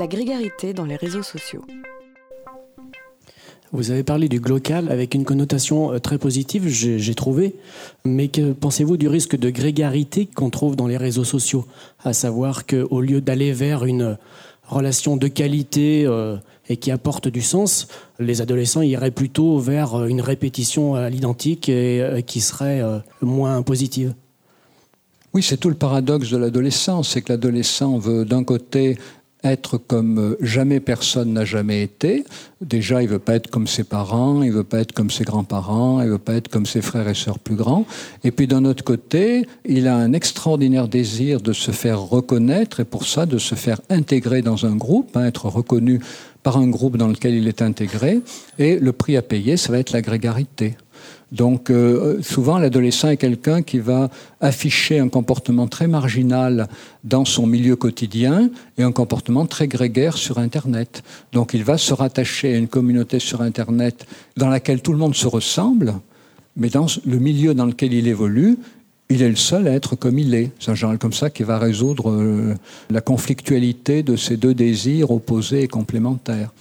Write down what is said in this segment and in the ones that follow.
La grégarité dans les réseaux sociaux. Vous avez parlé du glocal avec une connotation euh, très positive, j'ai trouvé. Mais que pensez-vous du risque de grégarité qu'on trouve dans les réseaux sociaux? À savoir qu'au lieu d'aller vers une relation de qualité euh, et qui apporte du sens, les adolescents iraient plutôt vers euh, une répétition à l'identique et qui serait moins positive. Oui, c'est tout le paradoxe de l'adolescence, c'est que l'adolescent veut d'un côté être comme jamais personne n'a jamais été. Déjà, il veut pas être comme ses parents, il veut pas être comme ses grands-parents, il veut pas être comme ses frères et sœurs plus grands. Et puis d'un autre côté, il a un extraordinaire désir de se faire reconnaître et pour ça de se faire intégrer dans un groupe, hein, être reconnu par un groupe dans lequel il est intégré. Et le prix à payer, ça va être la grégarité. Donc euh, souvent, l'adolescent est quelqu'un qui va afficher un comportement très marginal dans son milieu quotidien et un comportement très grégaire sur Internet. Donc il va se rattacher à une communauté sur Internet dans laquelle tout le monde se ressemble, mais dans le milieu dans lequel il évolue, il est le seul à être comme il est. C'est un genre comme ça qui va résoudre euh, la conflictualité de ces deux désirs opposés et complémentaires.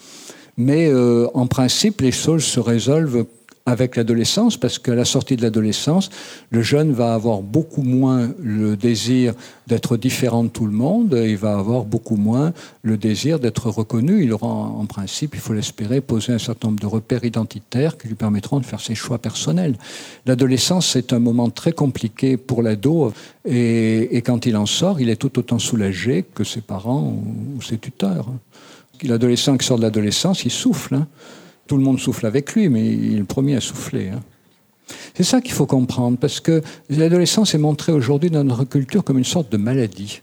Mais euh, en principe, les choses se résolvent avec l'adolescence, parce qu'à la sortie de l'adolescence, le jeune va avoir beaucoup moins le désir d'être différent de tout le monde, il va avoir beaucoup moins le désir d'être reconnu. Il aura en principe, il faut l'espérer, posé un certain nombre de repères identitaires qui lui permettront de faire ses choix personnels. L'adolescence, c'est un moment très compliqué pour l'ado, et, et, quand il en sort, il est tout autant soulagé que ses parents ou, ses tuteurs. L'adolescent qui sort de l'adolescence, il souffle. Hein tout le monde souffle avec lui, mais il est le premier à souffler. Hein. C'est ça qu'il faut comprendre, parce que l'adolescence est montrée aujourd'hui dans notre culture comme une sorte de maladie.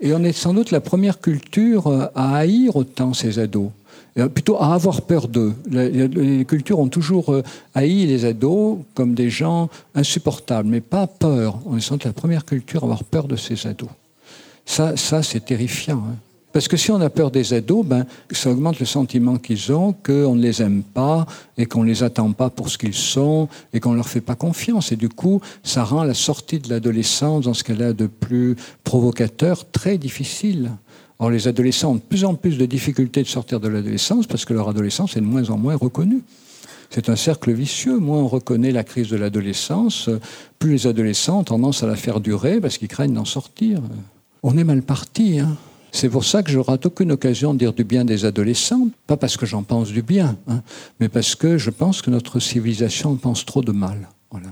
Et on est sans doute la première culture à haïr autant ces ados, plutôt à avoir peur d'eux. Les cultures ont toujours euh, haï les ados comme des gens insupportables, mais pas peur. On est sans doute la première culture à avoir peur de ces ados. Ça, ça c'est terrifiant. Hein. Parce que si on a peur des ados, ben, ça augmente le sentiment qu'ils ont qu'on ne les aime pas et qu'on ne les attend pas pour ce qu'ils sont et qu'on ne leur fait pas confiance. Et du coup, ça rend la sortie de l'adolescence dans ce qu'elle a de plus provocateur très difficile. Or, les adolescents ont de plus en plus de difficultés de sortir de l'adolescence parce que leur adolescence est de moins en moins reconnue. C'est un cercle vicieux. Moins on reconnaît la crise de l'adolescence, plus les adolescents ont tendance à la faire durer parce qu'ils craignent d'en sortir. On est mal parti. Hein. C'est pour ça que je rate aucune occasion de dire du bien des adolescents, pas parce que j'en pense du bien, hein, mais parce que je pense que notre civilisation en pense trop de mal. Voilà.